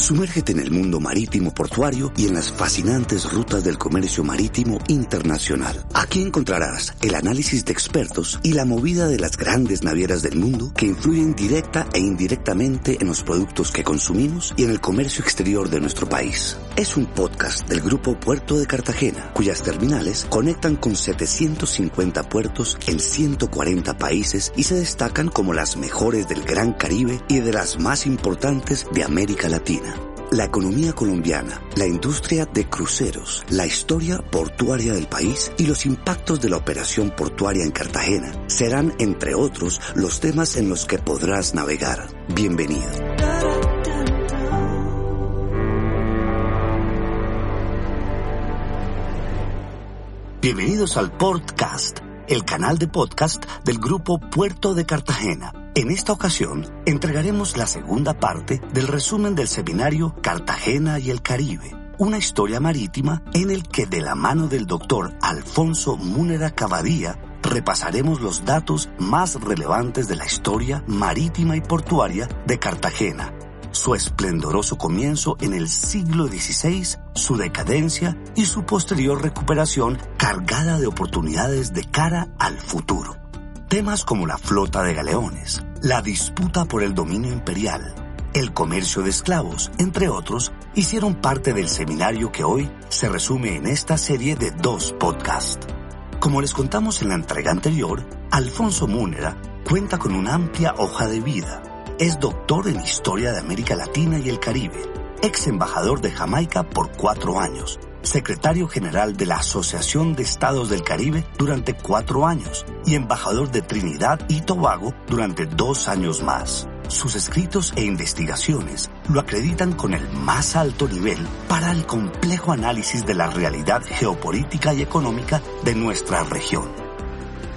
Sumérgete en el mundo marítimo portuario y en las fascinantes rutas del comercio marítimo internacional. Aquí encontrarás el análisis de expertos y la movida de las grandes navieras del mundo que influyen directa e indirectamente en los productos que consumimos y en el comercio exterior de nuestro país. Es un podcast del grupo Puerto de Cartagena, cuyas terminales conectan con 750 puertos en 140 países y se destacan como las mejores del Gran Caribe y de las más importantes de América Latina. La economía colombiana, la industria de cruceros, la historia portuaria del país y los impactos de la operación portuaria en Cartagena serán, entre otros, los temas en los que podrás navegar. Bienvenido. Bienvenidos al podcast, el canal de podcast del grupo Puerto de Cartagena. En esta ocasión entregaremos la segunda parte del resumen del seminario Cartagena y el Caribe, una historia marítima en el que de la mano del doctor Alfonso Múnera Cavadía repasaremos los datos más relevantes de la historia marítima y portuaria de Cartagena su esplendoroso comienzo en el siglo XVI, su decadencia y su posterior recuperación cargada de oportunidades de cara al futuro. Temas como la flota de galeones, la disputa por el dominio imperial, el comercio de esclavos, entre otros, hicieron parte del seminario que hoy se resume en esta serie de dos podcasts. Como les contamos en la entrega anterior, Alfonso Múnera cuenta con una amplia hoja de vida es doctor en Historia de América Latina y el Caribe, ex embajador de Jamaica por cuatro años, secretario general de la Asociación de Estados del Caribe durante cuatro años y embajador de Trinidad y Tobago durante dos años más. Sus escritos e investigaciones lo acreditan con el más alto nivel para el complejo análisis de la realidad geopolítica y económica de nuestra región.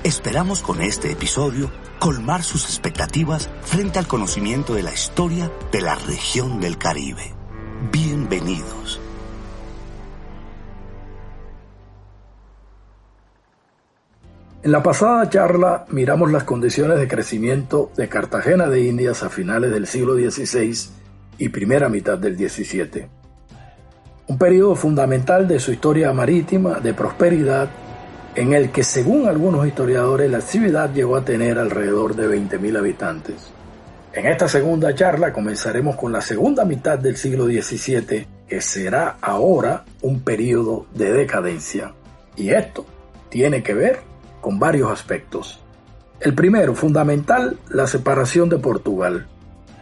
Esperamos con este episodio colmar sus expectativas frente al conocimiento de la historia de la región del Caribe. Bienvenidos. En la pasada charla miramos las condiciones de crecimiento de Cartagena de Indias a finales del siglo XVI y primera mitad del XVII. Un periodo fundamental de su historia marítima, de prosperidad en el que según algunos historiadores la ciudad llegó a tener alrededor de 20.000 habitantes. En esta segunda charla comenzaremos con la segunda mitad del siglo XVII, que será ahora un periodo de decadencia. Y esto tiene que ver con varios aspectos. El primero, fundamental, la separación de Portugal.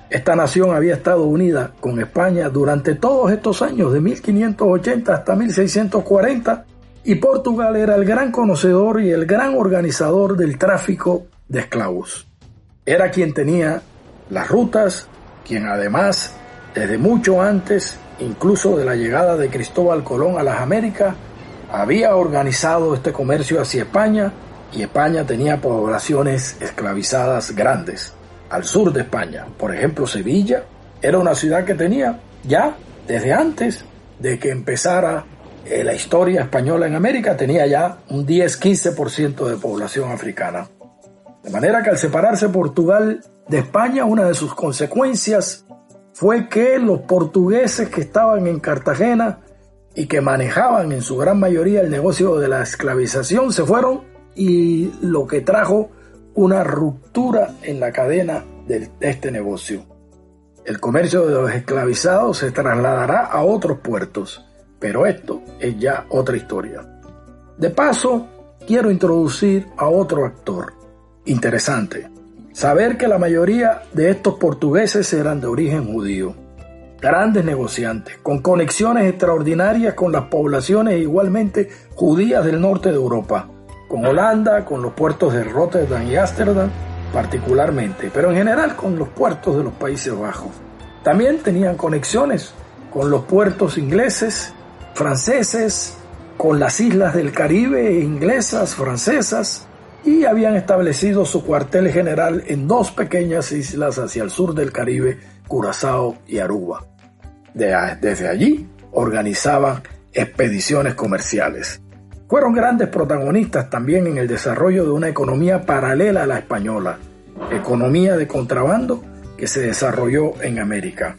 Esta nación había estado unida con España durante todos estos años, de 1580 hasta 1640, y Portugal era el gran conocedor y el gran organizador del tráfico de esclavos. Era quien tenía las rutas, quien además, desde mucho antes, incluso de la llegada de Cristóbal Colón a las Américas, había organizado este comercio hacia España y España tenía poblaciones esclavizadas grandes. Al sur de España, por ejemplo, Sevilla, era una ciudad que tenía ya desde antes de que empezara eh, la historia española en América tenía ya un 10-15% de población africana. De manera que al separarse Portugal de España, una de sus consecuencias fue que los portugueses que estaban en Cartagena y que manejaban en su gran mayoría el negocio de la esclavización se fueron y lo que trajo una ruptura en la cadena de este negocio. El comercio de los esclavizados se trasladará a otros puertos pero esto es ya otra historia. De paso, quiero introducir a otro actor. Interesante. Saber que la mayoría de estos portugueses eran de origen judío. Grandes negociantes, con conexiones extraordinarias con las poblaciones igualmente judías del norte de Europa, con Holanda, con los puertos de Rotterdam y Ámsterdam particularmente, pero en general con los puertos de los Países Bajos. También tenían conexiones con los puertos ingleses franceses con las islas del Caribe, inglesas, francesas, y habían establecido su cuartel general en dos pequeñas islas hacia el sur del Caribe, Curazao y Aruba. desde allí organizaban expediciones comerciales. Fueron grandes protagonistas también en el desarrollo de una economía paralela a la española, economía de contrabando que se desarrolló en América.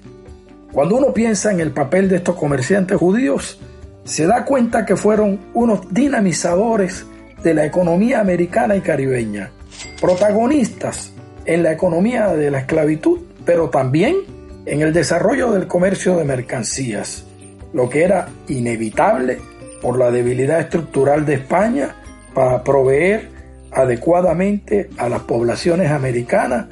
Cuando uno piensa en el papel de estos comerciantes judíos, se da cuenta que fueron unos dinamizadores de la economía americana y caribeña, protagonistas en la economía de la esclavitud, pero también en el desarrollo del comercio de mercancías, lo que era inevitable por la debilidad estructural de España para proveer adecuadamente a las poblaciones americanas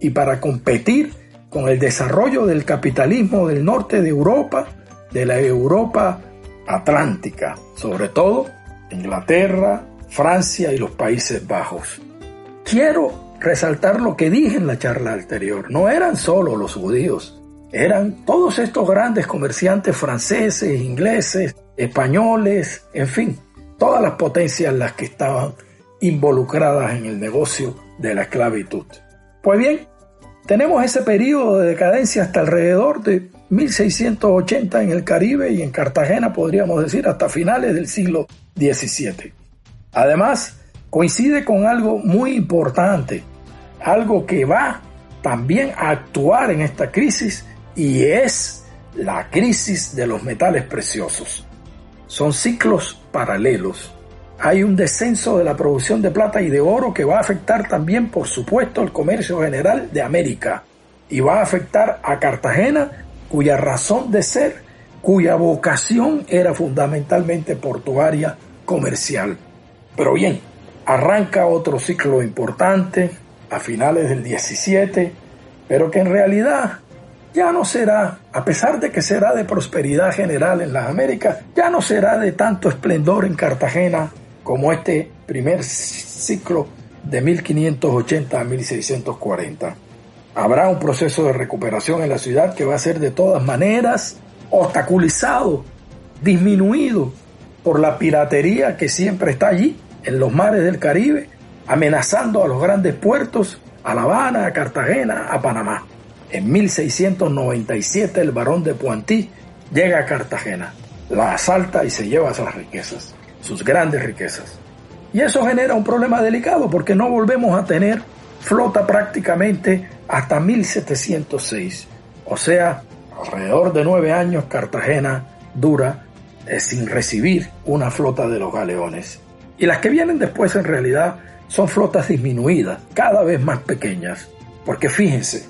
y para competir con el desarrollo del capitalismo del norte de Europa, de la Europa atlántica, sobre todo Inglaterra, Francia y los Países Bajos. Quiero resaltar lo que dije en la charla anterior. No eran solo los judíos, eran todos estos grandes comerciantes franceses, ingleses, españoles, en fin, todas las potencias las que estaban involucradas en el negocio de la esclavitud. Pues bien, tenemos ese periodo de decadencia hasta alrededor de 1680 en el Caribe y en Cartagena, podríamos decir, hasta finales del siglo XVII. Además, coincide con algo muy importante, algo que va también a actuar en esta crisis y es la crisis de los metales preciosos. Son ciclos paralelos. Hay un descenso de la producción de plata y de oro que va a afectar también, por supuesto, el comercio general de América y va a afectar a Cartagena, cuya razón de ser, cuya vocación era fundamentalmente portuaria comercial. Pero bien, arranca otro ciclo importante a finales del 17, pero que en realidad ya no será, a pesar de que será de prosperidad general en las Américas, ya no será de tanto esplendor en Cartagena como este primer ciclo de 1580 a 1640. Habrá un proceso de recuperación en la ciudad que va a ser de todas maneras obstaculizado, disminuido por la piratería que siempre está allí, en los mares del Caribe, amenazando a los grandes puertos, a La Habana, a Cartagena, a Panamá. En 1697 el barón de Pointí llega a Cartagena, la asalta y se lleva sus riquezas, sus grandes riquezas. Y eso genera un problema delicado porque no volvemos a tener flota prácticamente hasta 1706. O sea, alrededor de nueve años Cartagena dura eh, sin recibir una flota de los galeones. Y las que vienen después en realidad son flotas disminuidas, cada vez más pequeñas. Porque fíjense,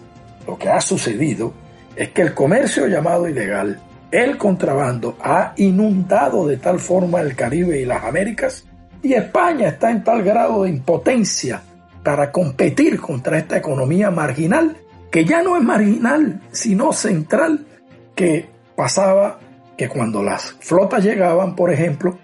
lo que ha sucedido es que el comercio llamado ilegal, el contrabando, ha inundado de tal forma el Caribe y las Américas y España está en tal grado de impotencia para competir contra esta economía marginal, que ya no es marginal, sino central, que pasaba que cuando las flotas llegaban, por ejemplo,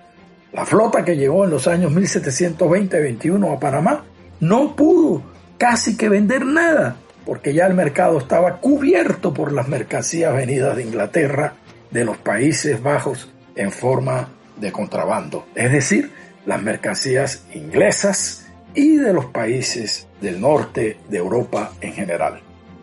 la flota que llegó en los años 1720-21 a Panamá, no pudo casi que vender nada porque ya el mercado estaba cubierto por las mercancías venidas de Inglaterra, de los Países Bajos, en forma de contrabando, es decir, las mercancías inglesas y de los países del norte de Europa en general.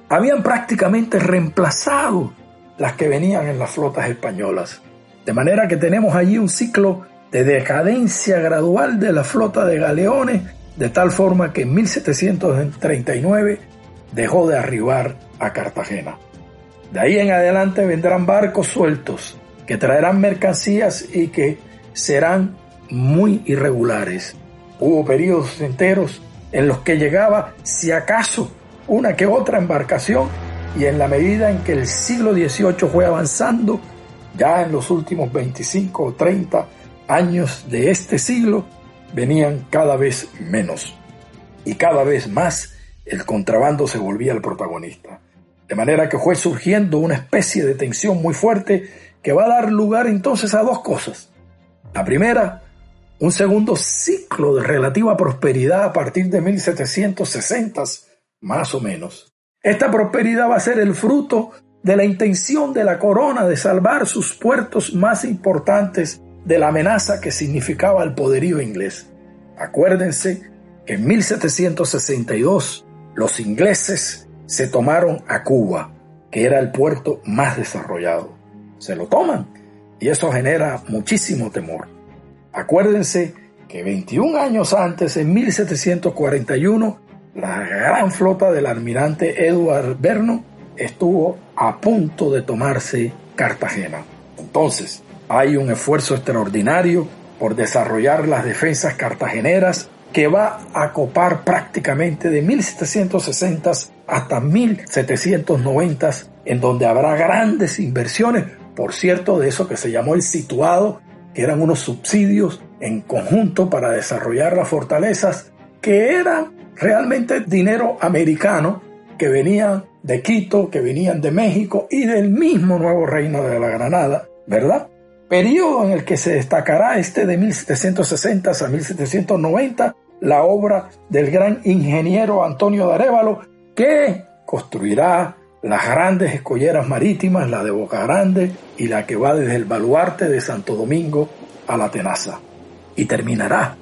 Habían prácticamente reemplazado las que venían en las flotas españolas, de manera que tenemos allí un ciclo de decadencia gradual de la flota de galeones, de tal forma que en 1739 dejó de arribar a Cartagena. De ahí en adelante vendrán barcos sueltos que traerán mercancías y que serán muy irregulares. Hubo periodos enteros en los que llegaba, si acaso, una que otra embarcación y en la medida en que el siglo XVIII fue avanzando, ya en los últimos 25 o 30 años de este siglo, venían cada vez menos y cada vez más el contrabando se volvía el protagonista. De manera que fue surgiendo una especie de tensión muy fuerte que va a dar lugar entonces a dos cosas. La primera, un segundo ciclo de relativa prosperidad a partir de 1760, más o menos. Esta prosperidad va a ser el fruto de la intención de la corona de salvar sus puertos más importantes de la amenaza que significaba el poderío inglés. Acuérdense que en 1762 los ingleses se tomaron a Cuba, que era el puerto más desarrollado. Se lo toman y eso genera muchísimo temor. Acuérdense que 21 años antes, en 1741, la gran flota del almirante Edward Vernon estuvo a punto de tomarse Cartagena. Entonces, hay un esfuerzo extraordinario por desarrollar las defensas cartageneras que va a copar prácticamente de 1760 hasta 1790, en donde habrá grandes inversiones, por cierto, de eso que se llamó el situado, que eran unos subsidios en conjunto para desarrollar las fortalezas, que eran realmente dinero americano que venían de Quito, que venían de México y del mismo nuevo reino de la Granada, ¿verdad? Periodo en el que se destacará este de 1760 a 1790, la obra del gran ingeniero Antonio de Arevalo, que construirá las grandes escolleras marítimas, la de Boca Grande y la que va desde el baluarte de Santo Domingo a la Tenaza. Y terminará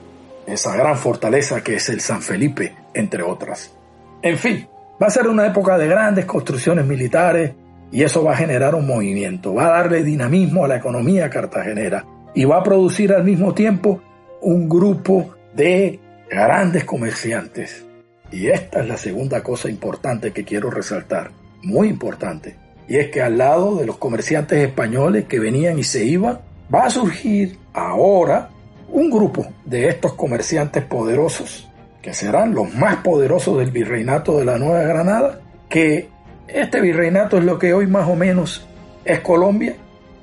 esa gran fortaleza que es el San Felipe, entre otras. En fin, va a ser una época de grandes construcciones militares y eso va a generar un movimiento, va a darle dinamismo a la economía cartagenera y va a producir al mismo tiempo un grupo de grandes comerciantes. Y esta es la segunda cosa importante que quiero resaltar, muy importante. Y es que al lado de los comerciantes españoles que venían y se iban, va a surgir ahora un grupo de estos comerciantes poderosos, que serán los más poderosos del virreinato de la Nueva Granada, que este virreinato es lo que hoy más o menos es Colombia,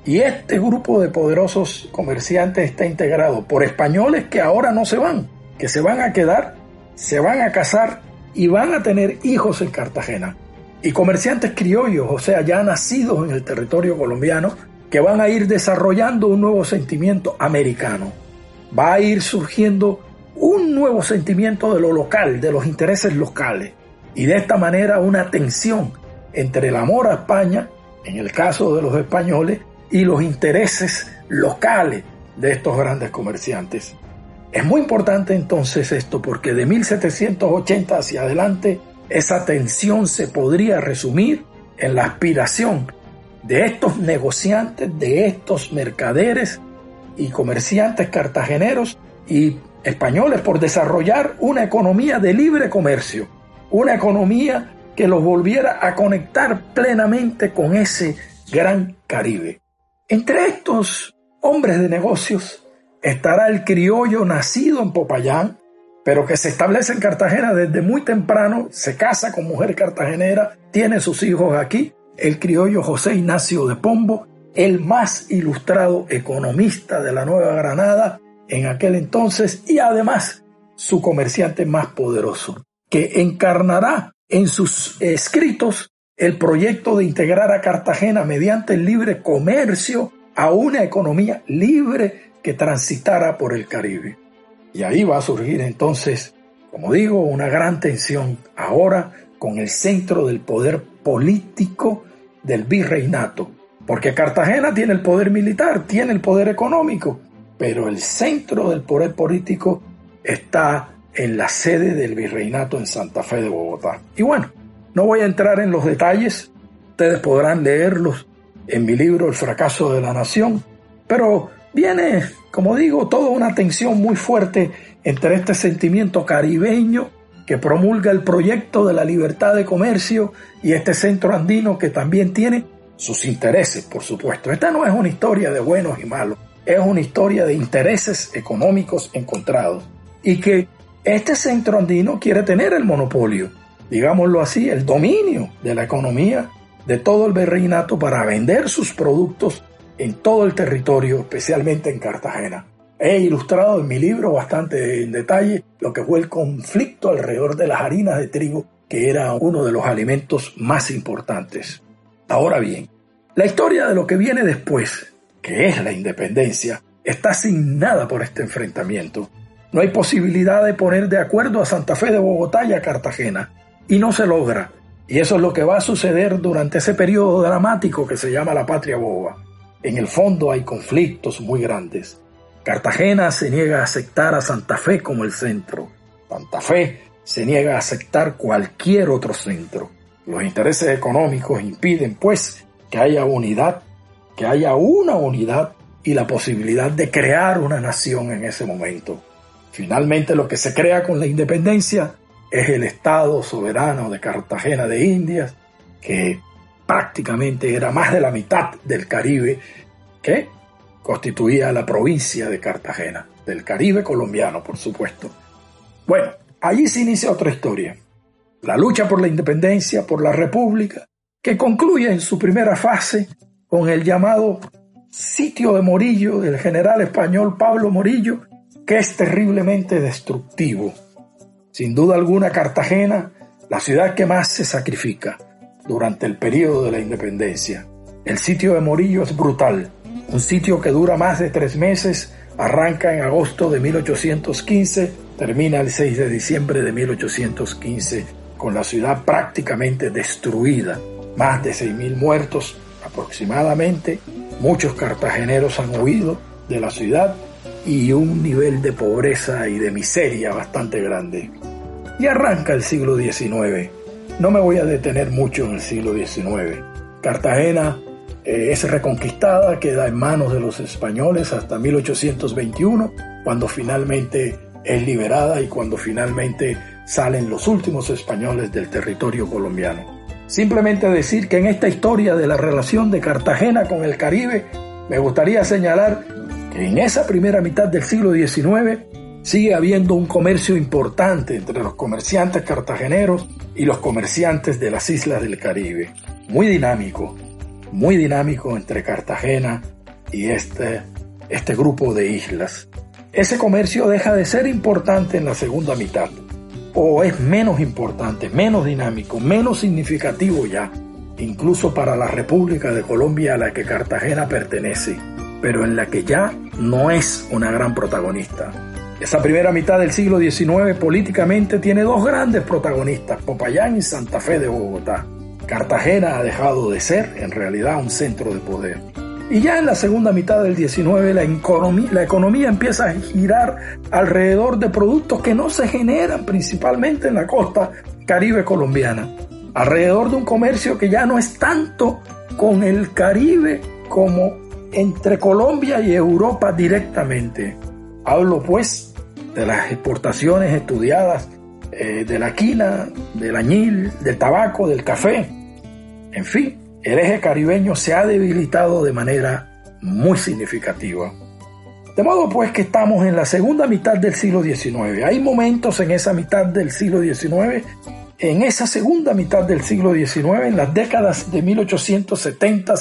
y este grupo de poderosos comerciantes está integrado por españoles que ahora no se van, que se van a quedar, se van a casar y van a tener hijos en Cartagena. Y comerciantes criollos, o sea, ya nacidos en el territorio colombiano, que van a ir desarrollando un nuevo sentimiento americano. Va a ir surgiendo un nuevo sentimiento de lo local, de los intereses locales. Y de esta manera una tensión entre el amor a España, en el caso de los españoles, y los intereses locales de estos grandes comerciantes. Es muy importante entonces esto porque de 1780 hacia adelante esa tensión se podría resumir en la aspiración de estos negociantes, de estos mercaderes y comerciantes cartageneros y españoles por desarrollar una economía de libre comercio, una economía que los volviera a conectar plenamente con ese gran Caribe. Entre estos hombres de negocios estará el criollo nacido en Popayán, pero que se establece en Cartagena desde muy temprano, se casa con mujer cartagenera, tiene sus hijos aquí, el criollo José Ignacio de Pombo, el más ilustrado economista de la Nueva Granada en aquel entonces y además su comerciante más poderoso, que encarnará en sus escritos el proyecto de integrar a Cartagena mediante el libre comercio a una economía libre que transitara por el Caribe. Y ahí va a surgir entonces, como digo, una gran tensión ahora con el centro del poder político del virreinato. Porque Cartagena tiene el poder militar, tiene el poder económico, pero el centro del poder político está en la sede del virreinato en Santa Fe de Bogotá. Y bueno, no voy a entrar en los detalles, ustedes podrán leerlos en mi libro El fracaso de la nación, pero viene, como digo, toda una tensión muy fuerte entre este sentimiento caribeño que promulga el proyecto de la libertad de comercio y este centro andino que también tiene sus intereses, por supuesto. Esta no es una historia de buenos y malos, es una historia de intereses económicos encontrados y que este centro andino quiere tener el monopolio, digámoslo así, el dominio de la economía de todo el virreinato para vender sus productos en todo el territorio, especialmente en Cartagena. He ilustrado en mi libro bastante en detalle lo que fue el conflicto alrededor de las harinas de trigo, que era uno de los alimentos más importantes. Ahora bien, la historia de lo que viene después, que es la independencia, está asignada por este enfrentamiento. No hay posibilidad de poner de acuerdo a Santa Fe de Bogotá y a Cartagena, y no se logra. Y eso es lo que va a suceder durante ese periodo dramático que se llama la patria boba. En el fondo hay conflictos muy grandes. Cartagena se niega a aceptar a Santa Fe como el centro. Santa Fe se niega a aceptar cualquier otro centro. Los intereses económicos impiden, pues, que haya unidad, que haya una unidad y la posibilidad de crear una nación en ese momento. Finalmente lo que se crea con la independencia es el Estado soberano de Cartagena de Indias, que prácticamente era más de la mitad del Caribe que constituía la provincia de Cartagena, del Caribe colombiano, por supuesto. Bueno, allí se inicia otra historia, la lucha por la independencia, por la república, que concluye en su primera fase con el llamado sitio de Morillo del general español Pablo Morillo, que es terriblemente destructivo. Sin duda alguna, Cartagena, la ciudad que más se sacrifica durante el periodo de la independencia. El sitio de Morillo es brutal, un sitio que dura más de tres meses, arranca en agosto de 1815, termina el 6 de diciembre de 1815, con la ciudad prácticamente destruida, más de 6.000 muertos aproximadamente, muchos cartageneros han huido de la ciudad y un nivel de pobreza y de miseria bastante grande. Y arranca el siglo XIX. No me voy a detener mucho en el siglo XIX. Cartagena eh, es reconquistada, queda en manos de los españoles hasta 1821, cuando finalmente es liberada y cuando finalmente salen los últimos españoles del territorio colombiano. Simplemente decir que en esta historia de la relación de Cartagena con el Caribe, me gustaría señalar en esa primera mitad del siglo XIX sigue habiendo un comercio importante entre los comerciantes cartageneros y los comerciantes de las islas del Caribe. Muy dinámico, muy dinámico entre Cartagena y este, este grupo de islas. Ese comercio deja de ser importante en la segunda mitad, o es menos importante, menos dinámico, menos significativo ya, incluso para la República de Colombia a la que Cartagena pertenece, pero en la que ya no es una gran protagonista. Esa primera mitad del siglo XIX políticamente tiene dos grandes protagonistas, Popayán y Santa Fe de Bogotá. Cartagena ha dejado de ser en realidad un centro de poder. Y ya en la segunda mitad del 19 la economía, la economía empieza a girar alrededor de productos que no se generan principalmente en la costa caribe colombiana, alrededor de un comercio que ya no es tanto con el Caribe como entre Colombia y Europa directamente. Hablo pues de las exportaciones estudiadas eh, de la quina, del añil, del tabaco, del café. En fin, el eje caribeño se ha debilitado de manera muy significativa. De modo pues que estamos en la segunda mitad del siglo XIX. Hay momentos en esa mitad del siglo XIX, en esa segunda mitad del siglo XIX, en las décadas de 1870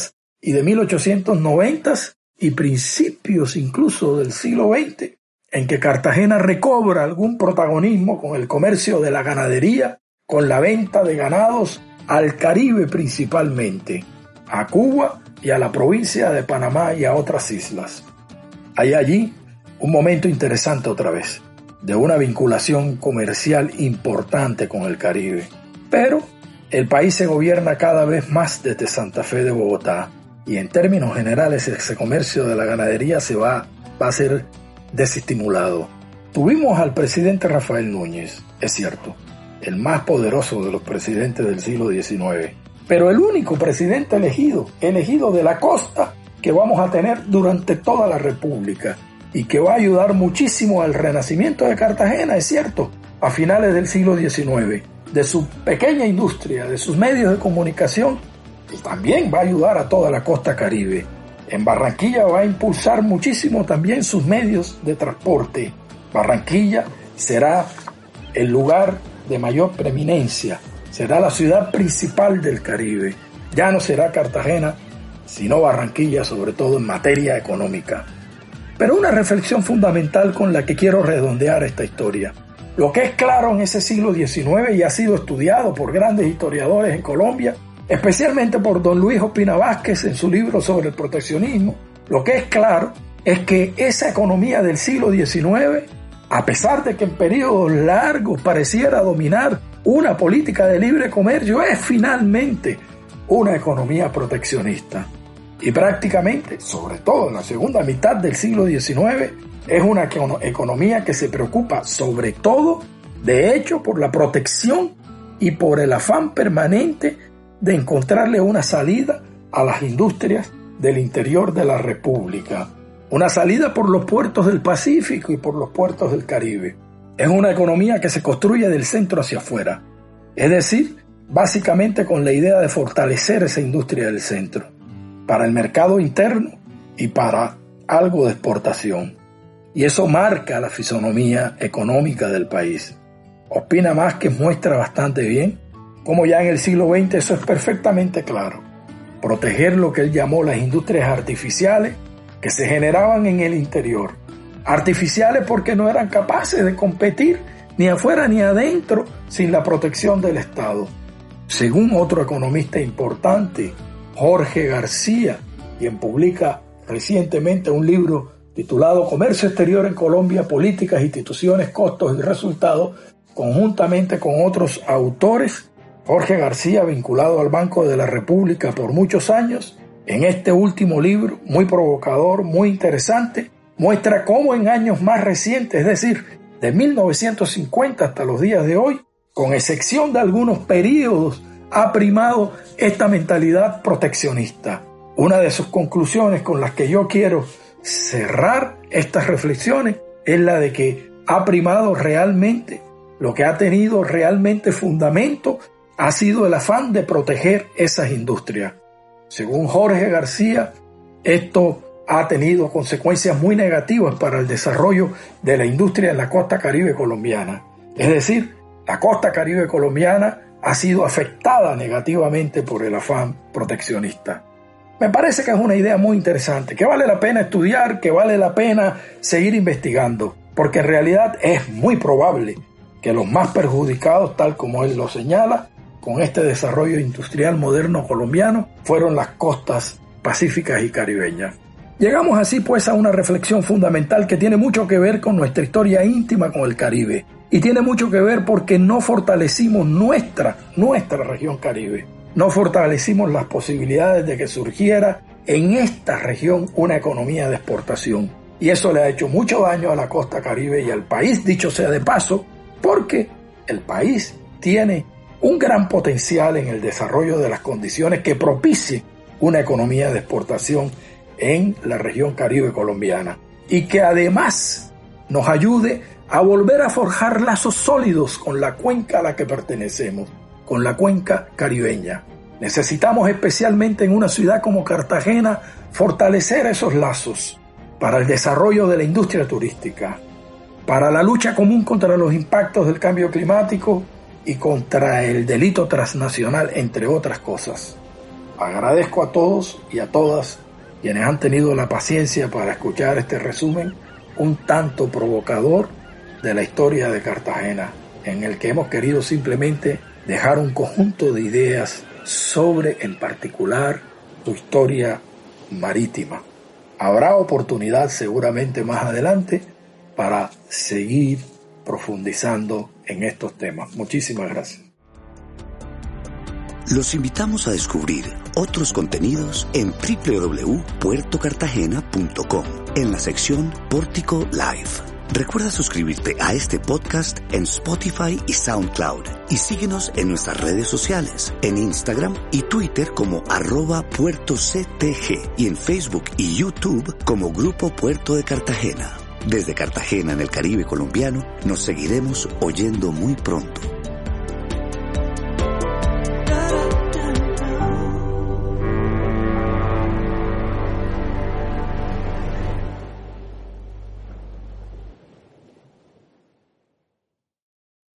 y de 1890 y principios incluso del siglo XX, en que Cartagena recobra algún protagonismo con el comercio de la ganadería, con la venta de ganados al Caribe principalmente, a Cuba y a la provincia de Panamá y a otras islas. Hay allí un momento interesante otra vez, de una vinculación comercial importante con el Caribe. Pero el país se gobierna cada vez más desde Santa Fe de Bogotá y en términos generales ese comercio de la ganadería se va, a ser desestimulado. Tuvimos al presidente Rafael Núñez, es cierto, el más poderoso de los presidentes del siglo XIX, pero el único presidente elegido, elegido de la costa, que vamos a tener durante toda la República y que va a ayudar muchísimo al renacimiento de Cartagena, es cierto, a finales del siglo XIX, de su pequeña industria, de sus medios de comunicación, también va a ayudar a toda la costa caribe. En Barranquilla va a impulsar muchísimo también sus medios de transporte. Barranquilla será el lugar de mayor preeminencia, será la ciudad principal del Caribe. Ya no será Cartagena, sino Barranquilla, sobre todo en materia económica. Pero una reflexión fundamental con la que quiero redondear esta historia. Lo que es claro en ese siglo XIX y ha sido estudiado por grandes historiadores en Colombia especialmente por don Luis Opina Vázquez en su libro sobre el proteccionismo, lo que es claro es que esa economía del siglo XIX, a pesar de que en periodos largos pareciera dominar una política de libre comercio, es finalmente una economía proteccionista. Y prácticamente, sobre todo en la segunda mitad del siglo XIX, es una economía que se preocupa sobre todo, de hecho, por la protección y por el afán permanente de encontrarle una salida a las industrias del interior de la República, una salida por los puertos del Pacífico y por los puertos del Caribe. Es una economía que se construye del centro hacia afuera, es decir, básicamente con la idea de fortalecer esa industria del centro, para el mercado interno y para algo de exportación. Y eso marca la fisonomía económica del país. Opina más que muestra bastante bien como ya en el siglo XX eso es perfectamente claro. Proteger lo que él llamó las industrias artificiales que se generaban en el interior. Artificiales porque no eran capaces de competir ni afuera ni adentro sin la protección del Estado. Según otro economista importante, Jorge García, quien publica recientemente un libro titulado Comercio Exterior en Colombia, Políticas, Instituciones, Costos y Resultados, conjuntamente con otros autores, Jorge García, vinculado al Banco de la República por muchos años, en este último libro, muy provocador, muy interesante, muestra cómo en años más recientes, es decir, de 1950 hasta los días de hoy, con excepción de algunos periodos, ha primado esta mentalidad proteccionista. Una de sus conclusiones con las que yo quiero cerrar estas reflexiones es la de que ha primado realmente lo que ha tenido realmente fundamento ha sido el afán de proteger esas industrias. Según Jorge García, esto ha tenido consecuencias muy negativas para el desarrollo de la industria en la costa caribe colombiana. Es decir, la costa caribe colombiana ha sido afectada negativamente por el afán proteccionista. Me parece que es una idea muy interesante, que vale la pena estudiar, que vale la pena seguir investigando, porque en realidad es muy probable que los más perjudicados, tal como él lo señala, con este desarrollo industrial moderno colombiano fueron las costas pacíficas y caribeñas. Llegamos así pues a una reflexión fundamental que tiene mucho que ver con nuestra historia íntima con el Caribe y tiene mucho que ver porque no fortalecimos nuestra, nuestra región Caribe. No fortalecimos las posibilidades de que surgiera en esta región una economía de exportación. Y eso le ha hecho mucho daño a la costa caribe y al país, dicho sea de paso, porque el país tiene un gran potencial en el desarrollo de las condiciones que propicien una economía de exportación en la región caribe colombiana y que además nos ayude a volver a forjar lazos sólidos con la cuenca a la que pertenecemos, con la cuenca caribeña. Necesitamos especialmente en una ciudad como Cartagena fortalecer esos lazos para el desarrollo de la industria turística, para la lucha común contra los impactos del cambio climático y contra el delito transnacional, entre otras cosas. Agradezco a todos y a todas quienes han tenido la paciencia para escuchar este resumen un tanto provocador de la historia de Cartagena, en el que hemos querido simplemente dejar un conjunto de ideas sobre en particular su historia marítima. Habrá oportunidad seguramente más adelante para seguir profundizando en estos temas. Muchísimas gracias. Los invitamos a descubrir otros contenidos en www.puertocartagena.com en la sección Pórtico Live. Recuerda suscribirte a este podcast en Spotify y SoundCloud y síguenos en nuestras redes sociales, en Instagram y Twitter como arroba puerto CTG y en Facebook y YouTube como Grupo Puerto de Cartagena. Desde Cartagena en el Caribe colombiano nos seguiremos oyendo muy pronto.